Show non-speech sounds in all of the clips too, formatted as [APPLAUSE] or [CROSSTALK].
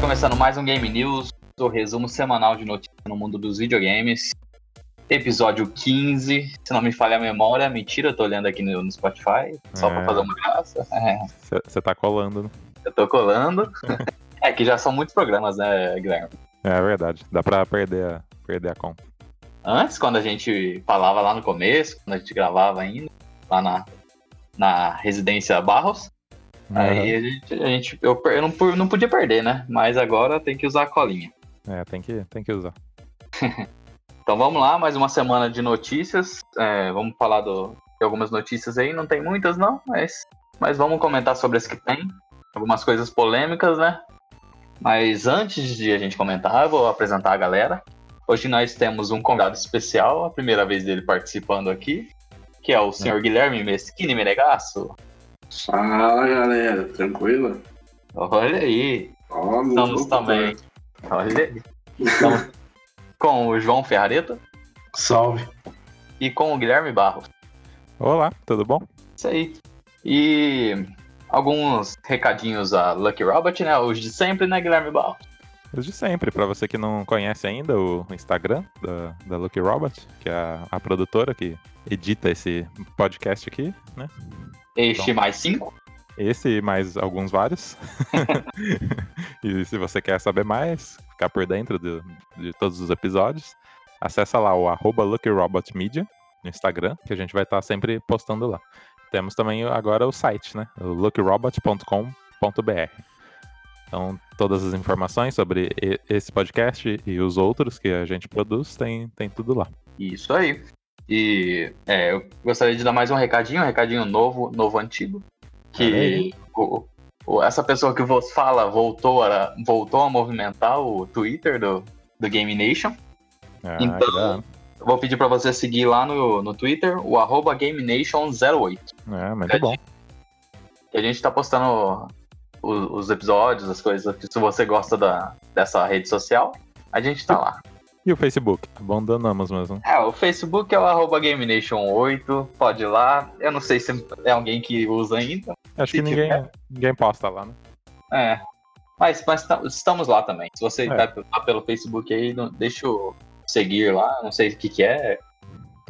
começando mais um Game News, o resumo semanal de notícias no mundo dos videogames. Episódio 15, se não me falha a memória, mentira, eu tô olhando aqui no, no Spotify, só É. pra fazer uma graça. É, Você tá colando, né? eu tô colando. [LAUGHS] é que já são muitos programas, né, Guilherme? É verdade. Dá pra perder a, perder a conta. Antes, quando a gente falava lá no começo, quando a gente gravava ainda, lá na, na residência Barros, aí a gente, a gente- eu, eu não, não podia perder, né? Mas agora tem que usar a colinha. É, tem que, tem que usar. [LAUGHS] Então vamos lá, mais uma semana de notícias. É, vamos falar do- de algumas notícias aí, não tem muitas não, mas, mas vamos comentar sobre as que tem. Algumas coisas polêmicas, né? Mas antes de a gente comentar, eu vou apresentar a galera. Hoje nós temos um convidado especial, a primeira vez dele participando aqui, que é o senhor Guilherme Mesquini Menegasso. Fala galera, tranquilo? Olha aí, Ó, estamos também. Olha aí. Estamos [LAUGHS] com o João Ferrareta? Salve. e com o Guilherme Barros. Olá, tudo bom? Isso aí. E alguns recadinhos a Lucky Robot, né? Os de sempre, né, Guilherme Barros? Os de sempre, pra você que não conhece ainda o Instagram da, da Lucky Robot, que é a, a produtora que edita esse podcast aqui, né? Este Então. mais cinco. Esse e mais alguns vários. [LAUGHS] [LAUGHS] e se você quer saber mais, ficar por dentro do- de todos os episódios, acessa lá o arroba LuckyRobotMedia no Instagram, que a gente vai estar sempre postando lá. Temos também agora o site, né? Luckyrobot.com.br. Então, todas as informações sobre esse podcast e os outros que a gente produz, tem, tem tudo lá. Isso aí. E é, eu gostaria de dar mais um recadinho, um recadinho novo, novo antigo. Que o- o- essa pessoa que vos fala voltou a, voltou a movimentar o Twitter do, do Game Nation. Ah, Então, que. Eu vou pedir pra você seguir lá no, no Twitter, o arroba GameNation08. É, muito bom. que a gente tá postando os, episódios, as coisas, que se você gosta da, dessa rede social, a gente tá lá. E o Facebook? Abandonamos mesmo. É, o Facebook é o arroba GameNation8, pode ir lá. Eu não sei se é alguém que usa ainda. Acho Se que ninguém, tiver. ninguém posta lá, né? É. Mas, mas tá- estamos lá também. Se você É. tá, tá pelo Facebook aí, não- deixa eu seguir lá. Não sei o que, que é.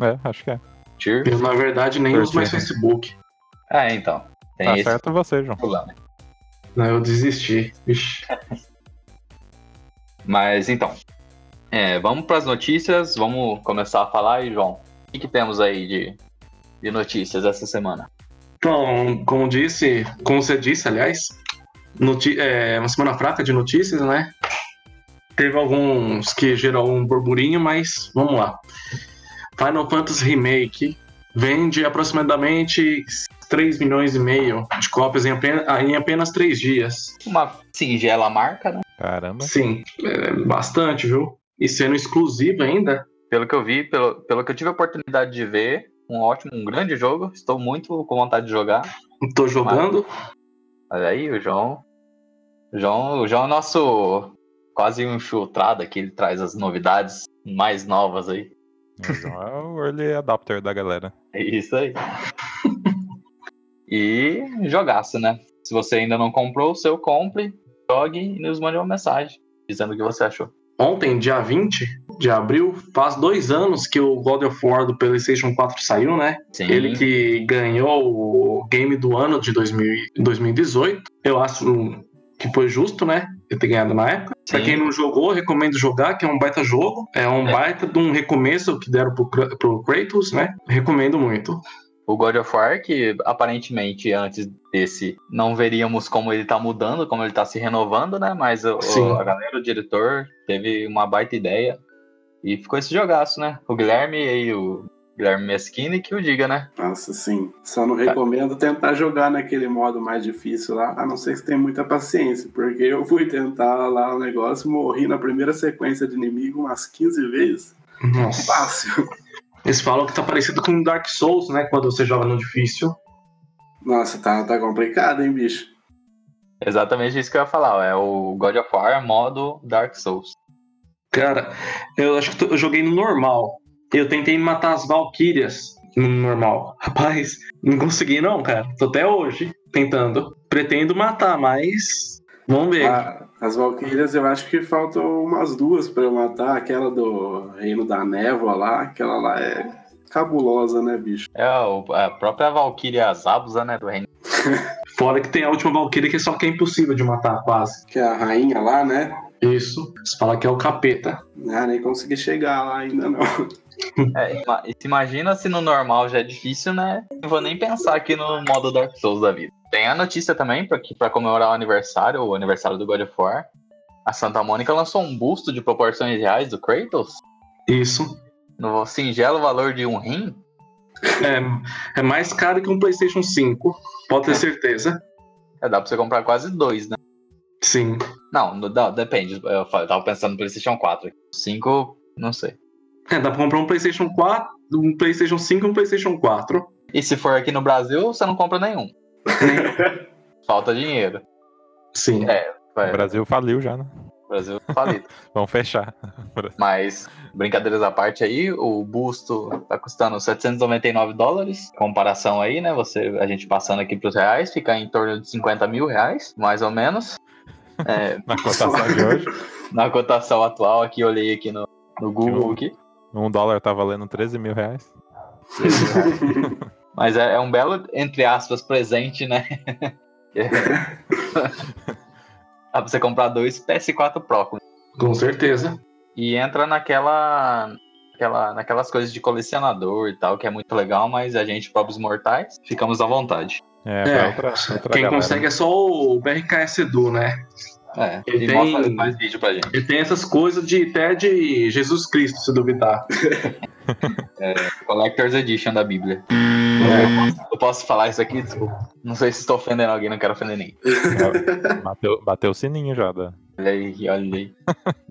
É, acho que é. Cheer. Eu, na verdade, nem Por uso mais quê? Facebook. É, então. Tem Tá esse certo você, João. problema. Não, eu desisti. Ixi. [LAUGHS] Mas então, é, vamos para as notícias, vamos começar a falar aí, João. O que, que temos aí de, de notícias essa semana? Então, como disse, como você disse, aliás, é uma semana fraca de notícias, né? Teve alguns que gerou um burburinho, mas vamos lá. Final Fantasy Remake vende aproximadamente 3 milhões e meio de cópias em apenas, em apenas 3 dias. Uma singela marca, né? Caramba. Sim, é bastante, viu? E sendo exclusivo ainda. Pelo que eu vi, pelo, pelo que eu tive a oportunidade de ver, um ótimo, um grande jogo. Estou muito com vontade de jogar. [LAUGHS] Tô jogando. Olha aí, o João. O João, o João é nosso quase um infiltrado aqui, ele traz as novidades mais novas aí. O João é o early adopter da galera. É isso aí. e jogaço, né? Se você ainda não comprou o seu, compre, jogue e nos mande uma mensagem dizendo o que você achou. Ontem, dia 20 de abril, faz dois anos que o God of War do PlayStation 4 saiu, né? Sim. Ele que ganhou o game do ano de 2000 e 2018. Eu acho que foi justo, né? Ele ter ganhado na época. Pra Sim. quem não jogou, recomendo jogar, que é um baita jogo. É um É. baita de um recomeço que deram pro, pro Kratos, né? Recomendo muito. O God of War, que aparentemente antes desse não veríamos como ele tá mudando, como ele tá se renovando, né? Mas o, o- a galera, o diretor, teve uma baita ideia e ficou esse jogaço, né? O Guilherme e o Guilherme Meschini que o diga, né? Nossa, sim. Só não recomendo tentar jogar naquele modo mais difícil lá, a não ser que você tenha muita paciência, porque eu fui tentar lá o negócio, morri na primeira sequência de inimigo umas 15 vezes. Nossa. Fácil. Eles falam que tá parecido com Dark Souls, né? Quando você joga no difícil. Nossa, tá, tá complicado, hein, bicho? Exatamente isso que eu ia falar. ó, É o God of War modo Dark Souls. Cara, eu acho que eu joguei no normal. Eu tentei matar as Valkyrias no normal. [LAUGHS] Rapaz, não consegui não, cara. Tô até hoje tentando. Pretendo matar, mas vamos ver. Ah, As Valkyrias eu acho que faltam umas duas pra eu matar. Aquela do Reino da Névoa lá, aquela lá é cabulosa, né, bicho? É a própria Valkyria Zabuza, né, do reino. [LAUGHS] Fora que tem a última Valkyria que só que é impossível de matar, quase. Que é a rainha lá, né? Isso. Você fala que é o capeta. Ah, nem consegui chegar lá ainda não. [LAUGHS] É, imagina se no normal já é difícil, né? Não vou nem pensar aqui no modo Dark Souls da vida. Tem a notícia também, pra comemorar o aniversário, o aniversário do God of War, a Santa Mônica lançou um busto de proporções reais do Kratos, Isso. no singelo valor de um rim. É, é mais caro que um PlayStation 5. Pode ter certeza. É, dá pra você comprar quase dois, né? Sim. Não, não, depende. Eu tava pensando no PlayStation 4. 5, não sei. É, dá pra comprar um PlayStation 4, um PlayStation 5 e um PlayStation 4. E se for aqui no Brasil, você não compra nenhum. [LAUGHS] Falta dinheiro. Sim. É. O Brasil faliu já, né? Brasil falido. [LAUGHS] Vamos fechar. [LAUGHS] Mas, brincadeiras à parte aí, o busto tá custando 799 dólares. Comparação aí, né? Você, a gente passando aqui pros reais, fica em torno de 50 mil reais, mais ou menos. É, Na cotação de hoje. na cotação atual aqui, olhei aqui no, no Google aqui. Um dólar tá valendo 13 mil reais. Mas é, é um belo, entre aspas, presente, né? [LAUGHS] Dá pra você comprar dois PS4 Pro. com Com certeza. E entra naquela, naquela, naquelas coisas de colecionador e tal, que é muito legal, mas a gente, pobres mortais, ficamos à vontade. É, É, outra, outra Quem galera. consegue é só o BRKS Edu, né? É, Ele e tem- mostra mais vídeo pra gente. Ele tem essas coisas de até de Jesus Cristo, se duvidar. [LAUGHS] Collector's Edition da Bíblia. Eu posso falar isso aqui? Desculpa. Não sei se estou ofendendo alguém, não quero ofender ninguém. Bateu, bateu o sininho já da, Olha aí, olha aí.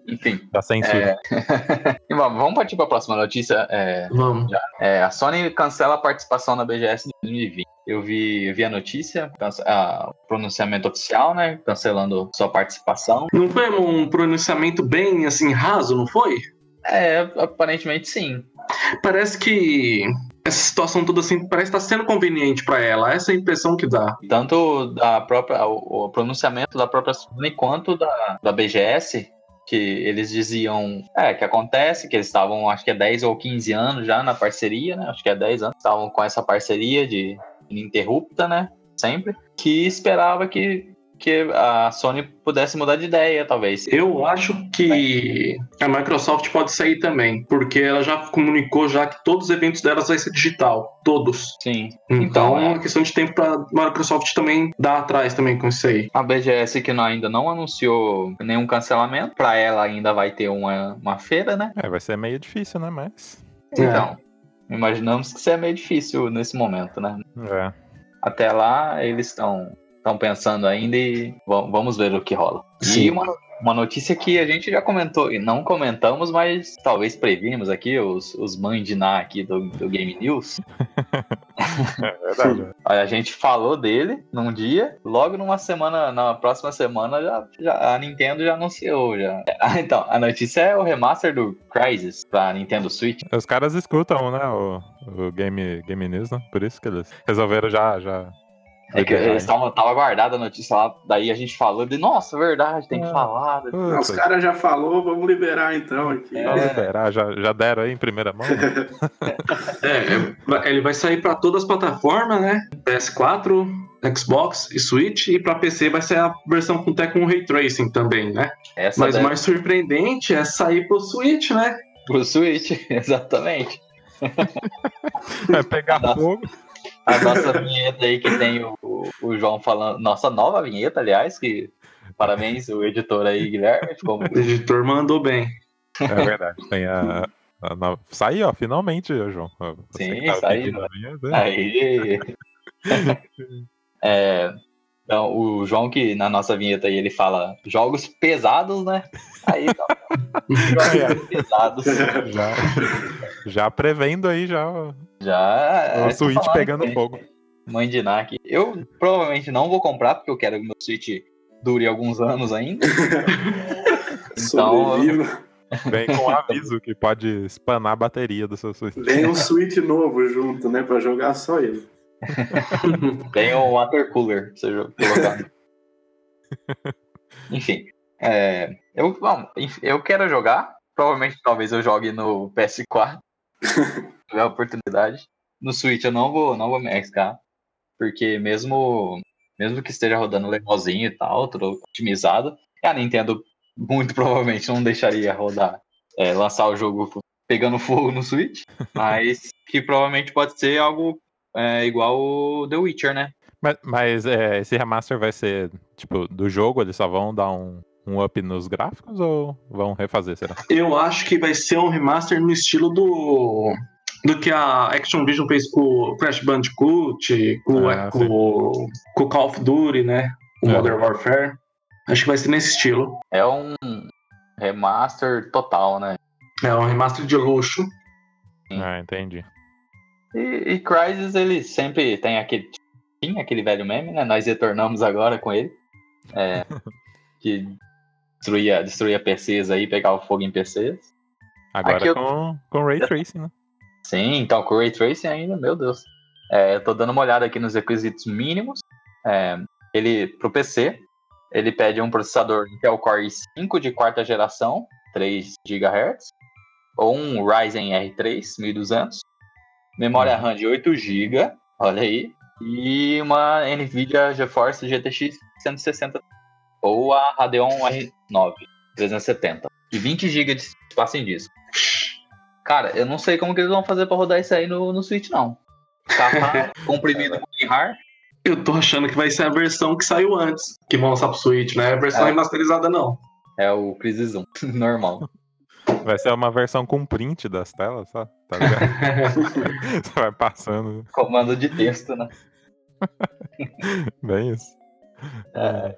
Enfim. [LAUGHS] da censura. É... [LAUGHS] e vamos vamos partir para a próxima notícia. É... Vamos. É, a Sony cancela a participação na BGS de 2020. Eu vi, eu vi a notícia, o pronunciamento oficial, né? Cancelando sua participação. Não foi um pronunciamento bem assim raso, não foi? É, aparentemente sim. Parece que essa situação toda assim parece estar sendo conveniente pra ela. Essa é a impressão que dá. Tanto da própria, o, o pronunciamento da própria Sony quanto da, da BGS, que eles diziam, é, que acontece, que eles estavam, acho que é 10 ou 15 anos já na parceria, né? Acho que é 10 anos, estavam com essa parceria de ininterrupta, né? Sempre. Que esperava que, que a Sony pudesse mudar de ideia, talvez. Eu acho que a Microsoft pode sair também, porque ela já comunicou já que todos os eventos delas vai ser digital, todos. Sim. Então, Então, é é. uma questão de tempo pra Microsoft também dar atrás também com isso aí. A BGS que não- ainda não anunciou nenhum cancelamento, para ela ainda vai ter uma, uma feira, né? É, vai ser meio difícil, né? Mas. É. Então, imaginamos que isso é meio difícil nesse momento, né? É. Até lá, eles estão estão pensando ainda e va- vamos ver o que rola. Sim. E uma, uma notícia que a gente já comentou, e não comentamos, mas talvez previmos aqui, os, os mães de Ná aqui do, do Game News. [LAUGHS] É verdade. A gente falou dele num dia, logo numa semana, na próxima semana, já, já- a Nintendo já anunciou. Já. [LAUGHS] Ah, então, a notícia é o remaster do Crysis pra Nintendo Switch. Os caras escutam, né? O, o Game, Game News, né? Por isso que eles resolveram já. já É que liberar, eles estavam tava guardada a notícia lá, daí a gente falou de, nossa, verdade, tem que Ah. falar. hein? Os Puta, caras já falou, vamos liberar então aqui. É. só liberar, já, já deram aí em primeira mão? né? [LAUGHS] É, é, ele vai sair pra todas as plataformas, né? PS4, Xbox e Switch, e pra PC vai ser a versão com até com Ray Tracing também, né? Essa Mas o deve mais surpreendente é sair pro Switch, né? pro Switch, [LAUGHS] exatamente. Vai pegar fogo. A nossa vinheta aí que tem o, o- João falando, nossa nova vinheta, aliás, que parabéns o editor aí, Guilherme, ficou O editor mandou bem. É verdade. Tem a. a nova- Saiu, ó, finalmente, João. Você Sim, tava saiu. pedindo a minha, né? Aí. [LAUGHS] É, então, o João, que na nossa vinheta aí ele fala jogos pesados, né? Aí, então, [LAUGHS] jogos pesados. Já, já prevendo aí já Já. o é, Switch pegando que- fogo. Mãe de Nak. Eu provavelmente não vou comprar, porque eu quero que meu Switch dure alguns anos ainda. [LAUGHS] Então, Sobreviva. Vem com um aviso que pode espanar a bateria do seu Switch. Vem um Switch novo junto, né? Pra jogar só ele. [LAUGHS] tem o water cooler pra você colocar. [LAUGHS] Enfim. É, eu, bom, enfim, eu quero jogar. Provavelmente, talvez eu jogue no PS4. Se [LAUGHS] tiver a oportunidade. No Switch eu não vou, não vou me arriscar. Porque mesmo, mesmo que esteja rodando legalzinho e tal, tudo otimizado, a Nintendo muito [LAUGHS] provavelmente não deixaria rodar, é, lançar o jogo pegando fogo no Switch. [LAUGHS] mas que provavelmente pode ser algo é, igual o The Witcher, né? Mas, mas é, esse remaster vai ser, tipo, do jogo, eles só vão dar um, um up nos gráficos ou vão refazer, será? Eu acho que vai ser um remaster no estilo do. Do que a Action Vision fez com o Crash Bandicoot, com, Ah, com, com o Call of Duty, né? O É. Modern Warfare. Acho que vai ser nesse estilo. É um remaster total, né? É um remaster de luxo. Sim. Ah, entendi. E, e Crysis, ele sempre tem aquele. Tinha aquele velho meme, né? Nós retornamos agora com ele. É, [LAUGHS] que destruía, destruía PCs aí, pegava fogo em PCs. Agora Aqui eu- com, com Ray Tracing, né? Sim, então com Ray Tracing ainda, meu Deus. É, eu tô dando uma olhada aqui nos requisitos mínimos. É, ele, pro PC, ele pede um processador Intel Core i5 de quarta geração, 3 GHz, ou um Ryzen R3 1200, memória RAM de 8 GB, olha aí, e uma Nvidia GeForce GTX 160 ou a Radeon R9 370, de 20 GB de espaço em disco. Cara, eu não sei como que eles vão fazer pra rodar isso aí no, no Switch, não. [LAUGHS] Capa comprimido com WinRAR. Eu tô achando que vai ser a versão que saiu antes, que vão lançar pro Switch, né? A versão É. remasterizada não. É o Crisis 1, [LAUGHS] normal. Vai ser uma versão com print das telas, só, tá ligado? [LAUGHS] Você vai passando, Comando de texto, né? bem isso. É.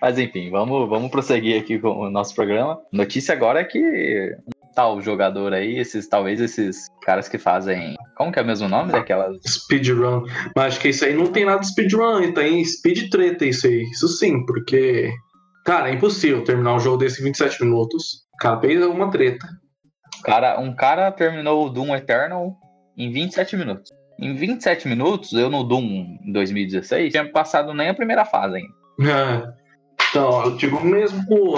Mas enfim, vamos, vamos prosseguir aqui com o nosso programa. Notícia agora é que um tal jogador aí, esses talvez esses caras que fazem. Como que é o mesmo nome daquelas. Speedrun. Mas acho que isso aí não tem nada de speedrun, tem speed treta isso aí. Isso sim, porque. Cara, é impossível terminar um jogo desse em 27 minutos. O cara fez alguma treta. Cara, um cara terminou o Doom Eternal em 27 minutos. Em 27 minutos, eu no Doom em 2016 tinha passado nem a primeira fase ainda. É. Então, eu digo mesmo com,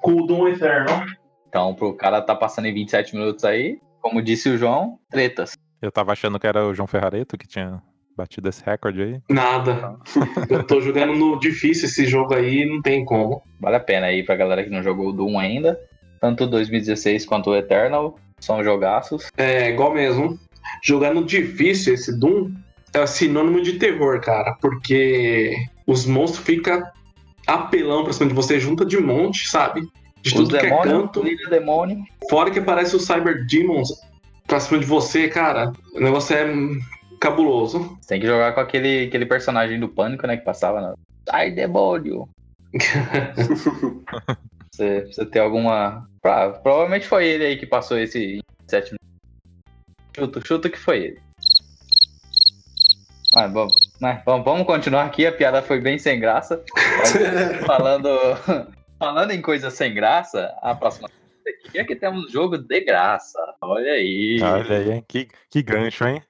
com o Doom Eternal. Então, pro cara tá passando em 27 minutos aí, como disse o João, tretas. Eu tava achando que era o João Ferrareto que tinha batido esse recorde aí. Nada. [LAUGHS] Eu tô jogando no difícil esse jogo aí, não tem como. Vale a pena aí pra galera que não jogou o Doom ainda. Tanto o 2016 quanto o Eternal são jogaços. É igual mesmo. Jogar no difícil esse Doom é sinônimo de terror, cara. Porque os monstros ficam apelão pra cima de você, junta de monte, sabe? De Os tudo que é canto. demônio. Fora que aparece os Cyber Demons pra cima de você, cara. O negócio é cabuloso. Você tem que jogar com aquele, aquele personagem do pânico, né? Que passava na. Ai, demônio! [LAUGHS] você, você tem alguma. Ah, provavelmente foi ele aí que passou esse em 7 minutos. Chuto, chuto que foi ele. Mas, bom, vamos, vamos continuar aqui, a piada foi bem sem graça. [LAUGHS] Falando, falando em coisa sem graça, a próxima aqui é que temos jogo de graça. Olha aí. Olha aí, hein? Que, que gancho, hein?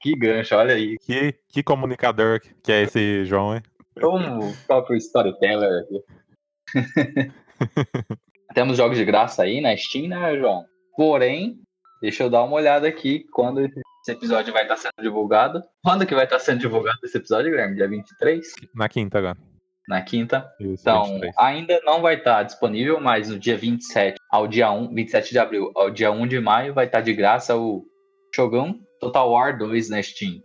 Que gancho, olha aí. Que, que comunicador que é esse João, hein? Como o próprio storyteller aqui. [LAUGHS] Temos jogos de graça aí na Steam, né, João? Porém, deixa eu dar uma olhada aqui quando esse episódio vai estar sendo divulgado. Quando que vai estar sendo divulgado esse episódio, Guilherme? Dia 23? Na quinta agora. Na quinta. Isso, Então, 23. ainda não vai estar disponível, mas no dia 27 ao dia 1, 27 de abril ao dia 1 de maio vai estar de graça o Shogun Total War 2 na Steam.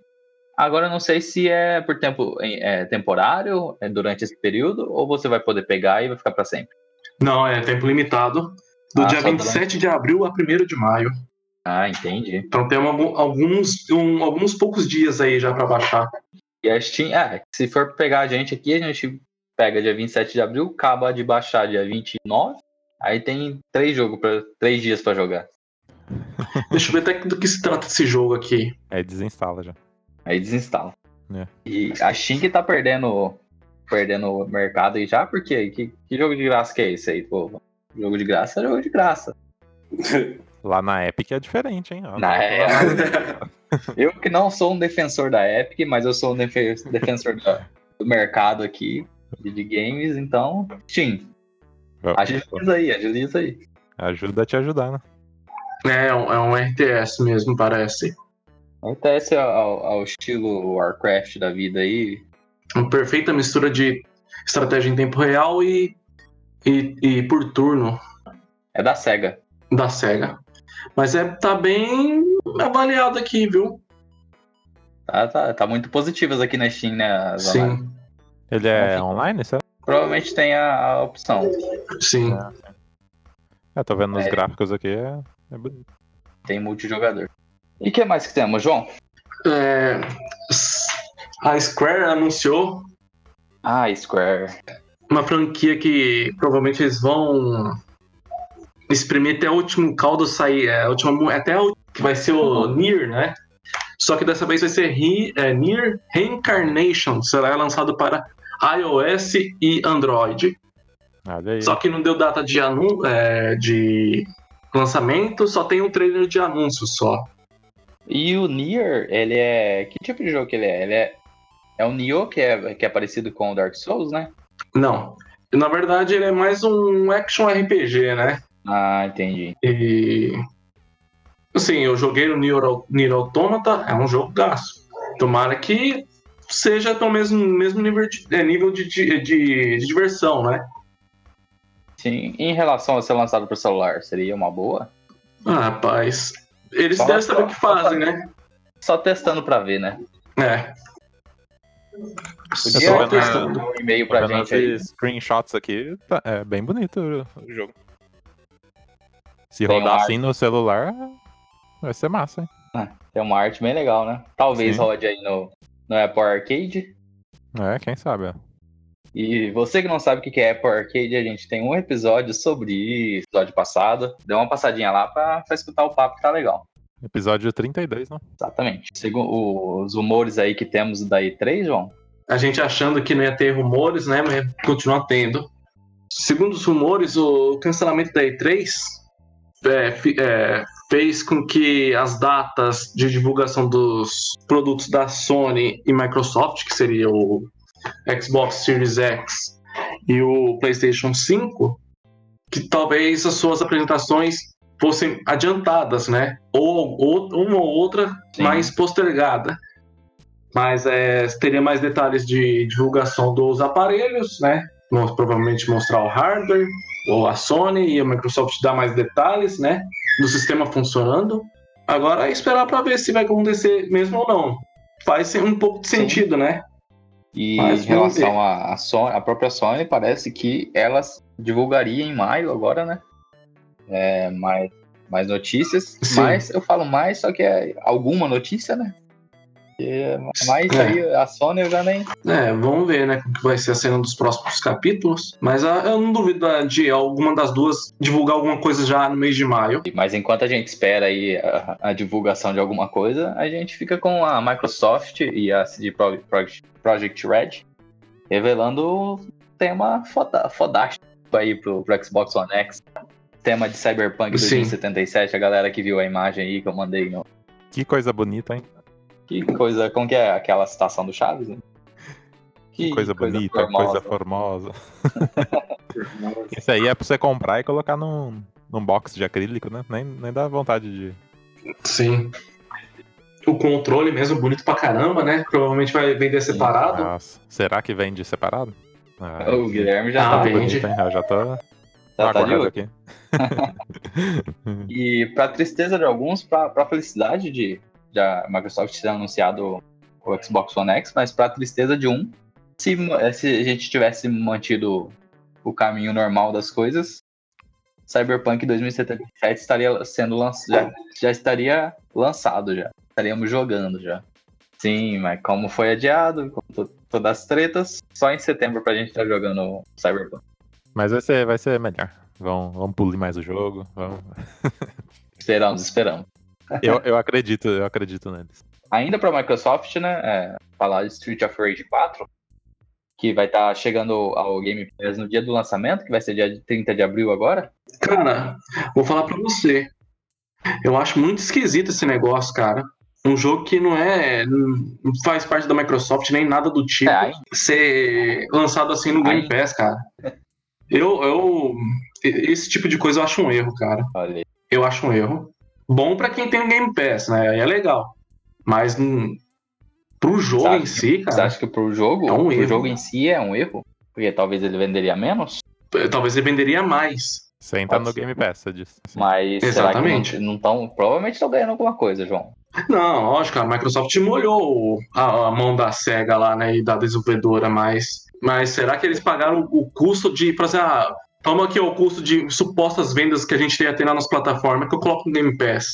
Agora eu não sei se é por tempo é, temporário, é durante esse período, ou você vai poder pegar e vai ficar para sempre. Não, é tempo limitado. Do Ah, dia só 27 de abril a 1 de maio. Ah, entendi. Então tem algum- alguns, um- alguns poucos dias aí já pra baixar. E a Steam, é, se for pegar a gente aqui, a gente pega dia 27 de abril, acaba de baixar dia 29, aí tem três jogos para três dias para jogar. [LAUGHS] Deixa eu ver até do que se trata esse jogo aqui. Aí desinstala já. Aí desinstala. É. E a que tá perdendo perdendo o mercado aí já, porque que, que jogo de graça que é esse aí, pô? Jogo de graça é jogo de graça. [LAUGHS] Lá na Epic é diferente, hein? Ó, Na é- [LAUGHS] Eu que não sou um defensor da Epic, mas eu sou um defe- defensor da- do mercado aqui de, de games, então, Steam. Agiliza aí, agiliza aí. Ajuda a te ajudar, né? É, é um, é um RTS mesmo, parece. RTS ao, ao estilo Warcraft da vida aí. Uma perfeita mistura de estratégia em tempo real e, e, e por turno É da SEGA. da SEGA. Mas é, tá bem avaliado aqui, viu? Tá, tá, tá muito positivas aqui na Steam, né? Sim, Ele é online, certo? Provavelmente tem a, a opção. sim. É, tô vendo nos É. gráficos aqui, é, é bonito. Tem multijogador. E o que mais que temos, João? É, a Square anunciou Ah, Square. uma franquia que provavelmente eles vão exprimir até o último caldo sair, é, a última, até o, que vai ser o Nier, né? Só que dessa vez vai ser Re, é, Nier Reincarnation, será lançado para iOS e Android. Aí. Só que não deu data de, anu é, de lançamento, só tem um trailer de anúncio só. E o Nier, ele é. Que tipo de jogo que ele é? Ele é. É o Nioh, que é, que é parecido com o Dark Souls, né? Não. Na verdade, ele é mais um action RPG, né? Ah, entendi. E. Assim, eu joguei no Nier, Nier Automata, é um jogo gasto. Tomara que seja pelo mesmo, mesmo nível, de, é, nível de, de, de- de diversão, né? Sim. Em relação a ser lançado para celular, seria uma boa? Ah, rapaz. Eles Só- devem saber o que fazem, só- né? Só testando pra ver, né? É. Podia Só vendo- testando. um e-mail Tô pra gente aí. screenshots aqui, tá- é bem bonito o- jogo. Se Tem rodar ar- assim no celular, vai ser massa, hein? Tem uma arte bem legal, né? Talvez Sim. rode aí no, no Apple Arcade. É, quem sabe. ó. E você que não sabe o que é Apple Arcade, a gente tem um episódio sobre isso, episódio passado. Dê uma passadinha lá pra, pra escutar o papo que tá legal. Episódio 32, não? Exatamente. Segundo os rumores aí que temos da E3, João. A gente achando que não ia ter rumores, né? Mas continua tendo. Segundo os rumores, o cancelamento da E3 é, é, fez com que as datas de divulgação dos produtos da Sony e Microsoft, que seria o Xbox Series X e o PlayStation 5, que talvez as suas apresentações fossem adiantadas, né? Ou, ou uma ou outra Sim. mais postergada. Mas é, teria mais detalhes de divulgação dos aparelhos, né? Vamos provavelmente mostrar o hardware, ou a Sony e a Microsoft dar mais detalhes, né? Do sistema funcionando. Agora é esperar para ver se vai acontecer mesmo ou não. Faz um pouco de Sim. sentido, né? E Mas em relação à à Sony, a própria Sony, parece que elas divulgaria em maio agora, né? É, mais, mais notícias. Sim. Mas eu falo mais, só que é alguma notícia, né? Mais É. aí a Sony eu já nem. É, vamos ver, né? Como que vai ser a cena dos próximos capítulos. Mas ah, eu não duvido de alguma das duas divulgar alguma coisa já no mês de maio. Mas enquanto a gente espera aí a, a divulgação de alguma coisa, a gente fica com a Microsoft e a CD Pro- Projekt Project Red revelando um tema foda, fodástico aí pro, pro Xbox One X. Tema de Cyberpunk Sim. 2077, a galera que viu a imagem aí que eu mandei. No... Que coisa bonita, hein? Que coisa, como que é aquela citação do Chaves? Né? Que coisa, bonita, formosa. coisa formosa. Isso [LAUGHS] aí é pra você comprar e colocar num, num box de acrílico, né? Nem, nem dá vontade de. Sim. O controle mesmo, bonito pra caramba, né? Provavelmente vai vender separado. Nossa, será que vende separado? Ah, O Guilherme já Ah, tá, bem. bonito, hein? Eu já tô já tá de olho. aqui. [LAUGHS] [LAUGHS] E para tristeza de alguns, para felicidade de, de a Microsoft ter anunciado o Xbox One X, mas para tristeza de um, se, se a gente tivesse mantido o caminho normal das coisas, Cyberpunk 2077 estaria sendo lançado, já, já estaria lançado já, estaríamos jogando já. Sim, mas como foi adiado, com to- todas as tretas, só em setembro pra gente estar jogando Cyberpunk. Mas vai ser, vai ser melhor. Vamos, vamos polir mais o jogo. Vamos... Esperamos, esperamos. Eu, eu acredito, eu acredito neles. ainda para Microsoft, né, é, falar de Street of Rage 4, que vai estar chegando ao Game Pass no dia do lançamento, que vai ser dia 30 de abril agora. Cara, vou falar pra você. Eu acho muito esquisito esse negócio, cara. Um jogo que não é. não faz parte da Microsoft nem nada do tipo. É, Ser lançado assim no Game Pass, cara. Eu, eu. Esse tipo de coisa eu acho um erro, cara. Eu acho um erro. Bom pra quem tem Game Pass, né? Aí é legal. Mas hum, pro jogo Sabe em que- si, Você cara, acha que pro jogo, É um pro erro. jogo em si é um erro? Porque talvez ele venderia menos? talvez ele venderia mais. Sem estar no. Game Pass, você disse. Assim. Mas Exatamente. será que não estão. Provavelmente estão ganhando alguma coisa, João. Não, lógico, a Microsoft molhou a, a mão da SEGA lá, né, e da desenvolvedora, mas, mas será que eles pagaram o, custo de, por exemplo, ah, toma aqui o custo de supostas vendas que a gente ia ter lá nas plataformas que eu coloco no Game Pass?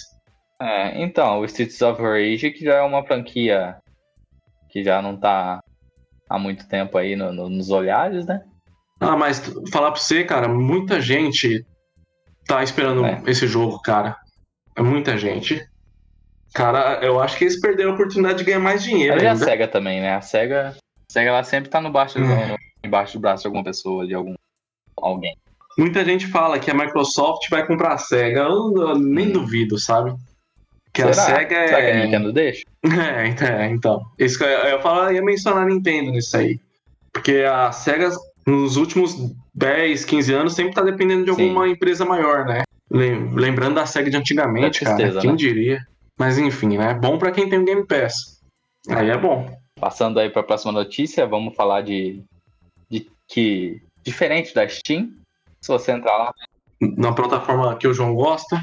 É, então, o Streets of Rage, que já é uma franquia que já não tá há muito tempo aí no- no- nos olhares, né? Ah, mas falar pra você, cara, muita gente tá esperando É. esse jogo, cara. É muita gente. Cara, eu acho que eles perderam a oportunidade de ganhar mais dinheiro Mas e a ainda. SEGA também, né? A SEGA, a SEGA ela sempre tá no baixo, Hum. no- embaixo do braço de alguma pessoa, de algum alguém. Muita gente fala que a Microsoft vai comprar a SEGA. Eu, eu nem Hum. duvido, sabe? Que a Será? SEGA Será que a é. Nintendo deixa? [LAUGHS] É, então. é, então. Isso que eu, eu falo, eu ia mencionar a Nintendo nisso aí. Porque a SEGA, nos últimos 10, 15 anos, sempre tá dependendo de alguma empresa maior, né? Lem- Lembrando da SEGA de antigamente, É tristeza, cara. Quem né? diria? Mas enfim, né? Bom pra quem tem o Game Pass. Aí é bom. Passando aí para a próxima notícia, vamos falar de, de que diferente da Steam, se você entrar lá, Na plataforma que o João gosta.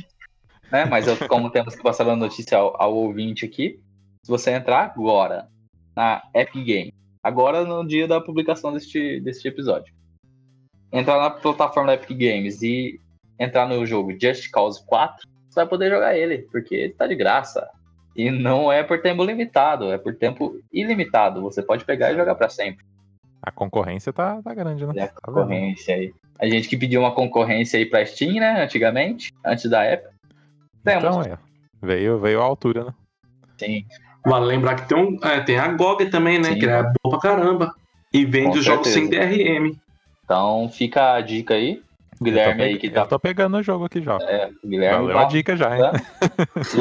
né? Mas eu, como temos que passar a notícia ao, ao ouvinte aqui, se você entrar agora na Epic Game, agora no dia da publicação deste, deste episódio, entrar na plataforma da Epic Games e entrar no jogo Just Cause 4, você vai poder jogar ele, porque ele tá de graça. E não é por tempo limitado, é por tempo ilimitado. Você pode pegar e jogar para sempre. A concorrência tá, tá grande, né? É a Tá concorrência aí. A gente que pediu uma concorrência aí pra Steam, né? Antigamente, antes da Epic. Temos. Então, é. Veio, veio à altura, né? Sim. Vale lembrar que tem, um, é, tem a GOG também, né? Sim. Que é boa pra caramba. E vende os jogos sem. DRM. Então fica a dica aí. O Guilherme aí que tá. eu tô pegando o jogo aqui já. É, o Guilherme Valeu tá- a dica já, hein?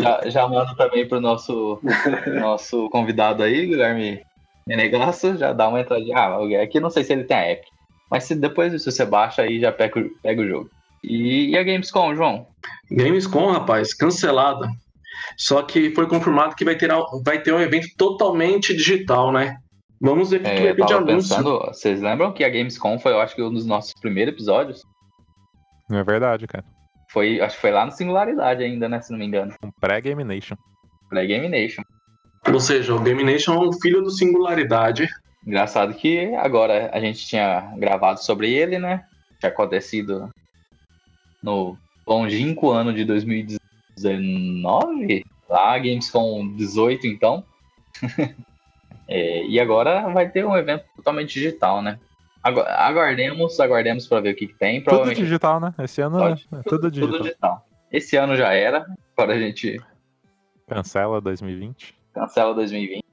já, já manda também pro nosso, [LAUGHS] nosso convidado aí, Guilherme Menegasso, já dá uma entradinha. Ah, aqui não sei se ele tem a Epic. Mas se depois se você baixa aí, já pega, o- pega o jogo. E, e a Gamescom, João? Gamescom, rapaz, cancelada. Só que foi confirmado que vai ter, vai ter um evento totalmente digital, né? Vamos ver o que, que É, vai eu ter de anúncio. pensando, vocês lembram que a Gamescom foi, eu acho que um dos nossos primeiros episódios? Não é verdade, cara. Foi, acho que foi lá no Singularidade ainda, né? Se não me engano. Um pré-Game Nation. Pra Game Nation. Ou seja, o Game Nation é um filho do Singularidade. Engraçado que agora a gente tinha gravado sobre ele, né? Tinha acontecido no longínquo ano de 2019, lá Gamescom 18 então. [LAUGHS] É, e agora vai ter um evento totalmente digital, né? Agu- Aguardemos, aguardemos para ver o que, que tem. Tudo digital, né? Esse ano Pode. é tudo digital. tudo digital. Esse ano já era, agora a gente Cancela 2020. Cancela 2020.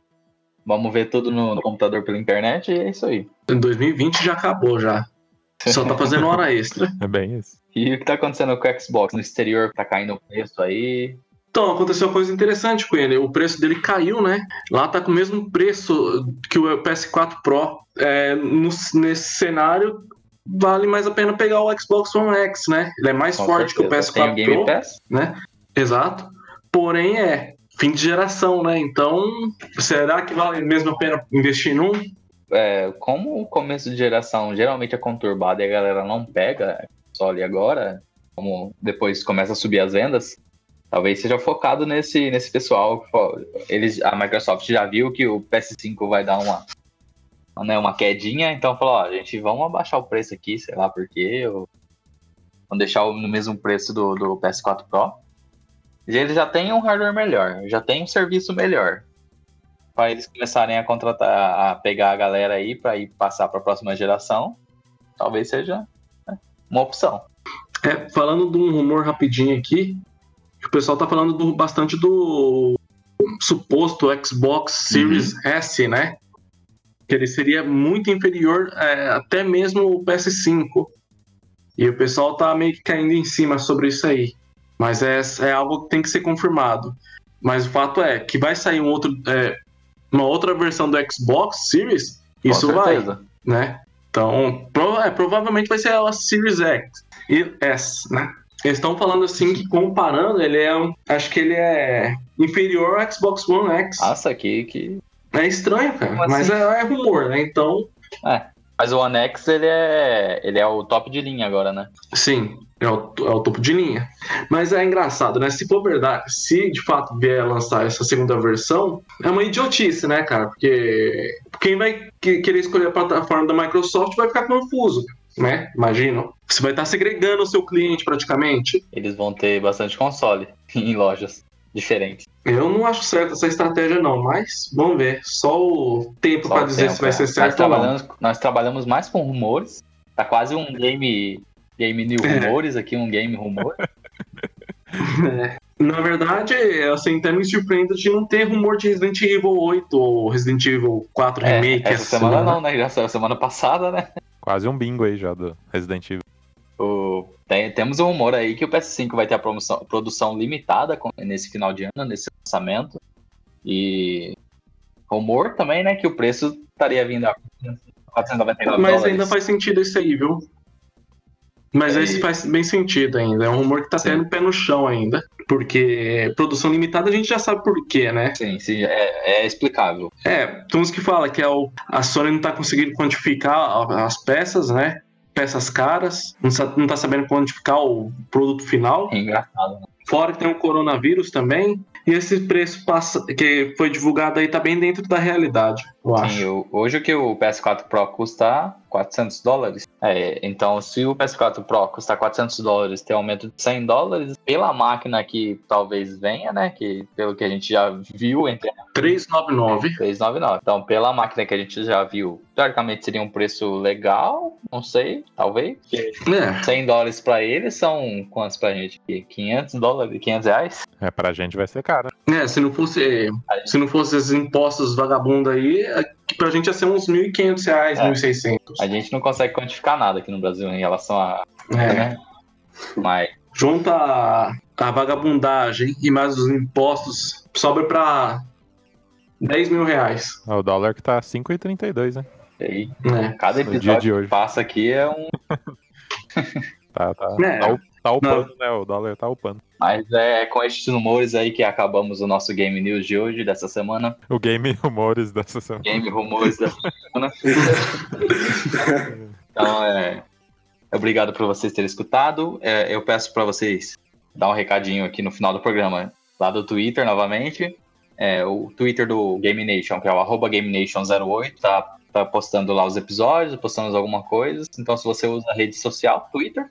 Vamos ver tudo no, no computador pela internet e é isso aí. Em 2020 já acabou já. Só tá fazendo hora extra. [LAUGHS] É bem isso. E o que tá acontecendo com o Xbox? No exterior tá caindo o preço aí. Então, aconteceu uma coisa interessante com ele. O preço dele caiu, né? Lá tá com o mesmo preço que o PS4 Pro. É, no- nesse cenário, vale mais a pena pegar o Xbox One X, né? Ele é mais Com forte certeza. que o PS4 Tem o Game Pro. Pass? Exato. Porém, é fim de geração, né? Então, será que vale mesmo a pena investir num? É, como o começo de geração geralmente é conturbado e a galera não pega só ali agora, como depois começa a subir as vendas, talvez seja focado nesse, nesse pessoal. Eles, a Microsoft já viu que o PS5 vai dar uma, né, uma quedinha, então falou, ó, gente, vamos abaixar o preço aqui, sei lá por quê, vamos deixar no mesmo preço do, do PS4 Pro. Eles já têm um hardware melhor, já tem um serviço melhor para eles começarem a contratar, a pegar a galera aí para ir passar para a próxima geração, talvez seja né, uma opção. É, falando de um rumor rapidinho aqui, o pessoal tá falando do- bastante do suposto Xbox Series S, né? Que ele seria muito inferior é, até mesmo o PS5. E o pessoal tá meio que caindo em cima sobre isso aí. Mas é, é algo que tem que ser confirmado. Mas o fato é que vai sair um outro, é, uma outra versão do Xbox Series, Com isso vai, né? Então, pro- é, provavelmente vai ser a Series X e S, né? Eles estão falando assim que comparando, ele é um. Acho que ele é inferior ao Xbox One X. Nossa, que, que. É estranho, cara. Como Mas assim? é, é rumor, né? Então, Mas o One X, ele é. ele é o top de linha agora, né? sim, é o, é o topo de linha. Mas é engraçado, né? Se for verdade, se de fato vier lançar essa segunda versão, é uma idiotice, né, cara? Porque quem vai que- querer escolher a plataforma da Microsoft vai ficar confuso, né? Imagina. Você vai estar segregando o seu cliente praticamente. Eles vão ter bastante console [LAUGHS] em lojas diferentes. Eu não acho certo essa estratégia, não, mas vamos ver. Só o tempo para dizer tempo, se vai é. ser nós certo ou não. nós trabalhamos mais com rumores. Tá quase um game. Game New É. Rumores aqui, um game rumor. [LAUGHS] É. Na verdade, assim, até me surpreende de não ter rumor de Resident Evil 8 ou Resident Evil 4 É, Remake. essa semana não, né? Já saiu semana passada, né? Quase um bingo aí já do Resident Evil. O- tem- temos um rumor aí que o PS5 vai ter a promoção- produção limitada nesse final de ano, nesse lançamento. E rumor também, né, que o preço estaria vindo a 499 Mas dólares. ainda faz sentido isso aí, viu? Mas E- esse faz bem sentido ainda. É um rumor que tá Sim. tendo pé no chão ainda. Porque produção limitada a gente já sabe por quê, né? Sim, sim, é, é explicável. É, tem uns que falam que é o, a Sony não tá conseguindo quantificar as peças, né? Peças caras, não, não tá sabendo quantificar o produto final. É engraçado. né? Fora que tem o coronavírus também. E esse preço passa, que foi divulgado aí tá bem dentro da realidade, eu acho. Sim, o- hoje o que o PS4 Pro custa 400 dólares. É, então, se o PS4 Pro custar 400 dólares, tem um aumento de 100 dólares pela máquina que talvez venha, né? Que pelo que a gente já viu entre 399. 399. Então, pela máquina que a gente já viu, teoricamente seria um preço legal, não sei, talvez. É, 100 dólares pra eles são quantos pra gente? 500 dólares, 500 reais? É, pra gente vai ser caro. é, se não fosse se não fosse esses impostos vagabundos aí, que pra gente ia ser uns 1.500 reais, É. 1.600. A gente não consegue quantificar nada aqui no Brasil em relação a. É. Né? Mas Junta a, a vagabundagem e mais os impostos, sobra pra 10 mil reais. É o dólar que tá 5,32, né? aí, né? cada episódio de hoje. que passa aqui é um. [LAUGHS] Tá, tá, É. tá, tá upando, né? O dólar tá upando. Mas é com estes rumores aí que acabamos o nosso Game News de hoje, dessa semana. O game rumores dessa semana. Game Rumores dessa semana. [LAUGHS] então, é. Obrigado por vocês terem escutado. É, eu peço para vocês dar um recadinho aqui no final do programa, lá do Twitter novamente. É, o Twitter do Game Nation, que é o arroba GameNation08, tá, tá postando lá os episódios, postando alguma coisa. Então, se você usa a rede social, Twitter,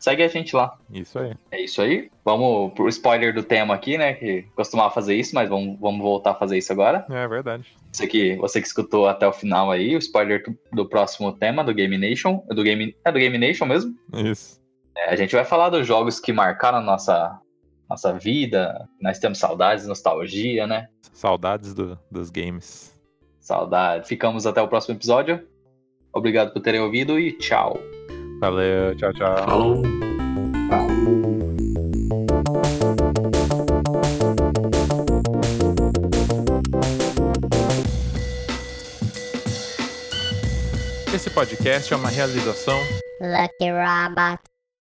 segue a gente lá. Isso aí. É isso aí. Vamos pro spoiler do tema aqui, né? Que costumava fazer isso, mas vamos, vamos voltar a fazer isso agora. É verdade. Você que, você que escutou até o final aí, o spoiler do, próximo tema do Game Nation. Do Game, é do Game Nation mesmo? Isso. É, a gente vai falar dos jogos que marcaram a nossa, nossa vida. Nós temos saudades, nostalgia, né? Saudades do- dos games. Saudade. Ficamos até o próximo episódio. Obrigado por terem ouvido e tchau. Valeu, tchau, tchau. Falou. Esse podcast é uma realização Lucky Robot.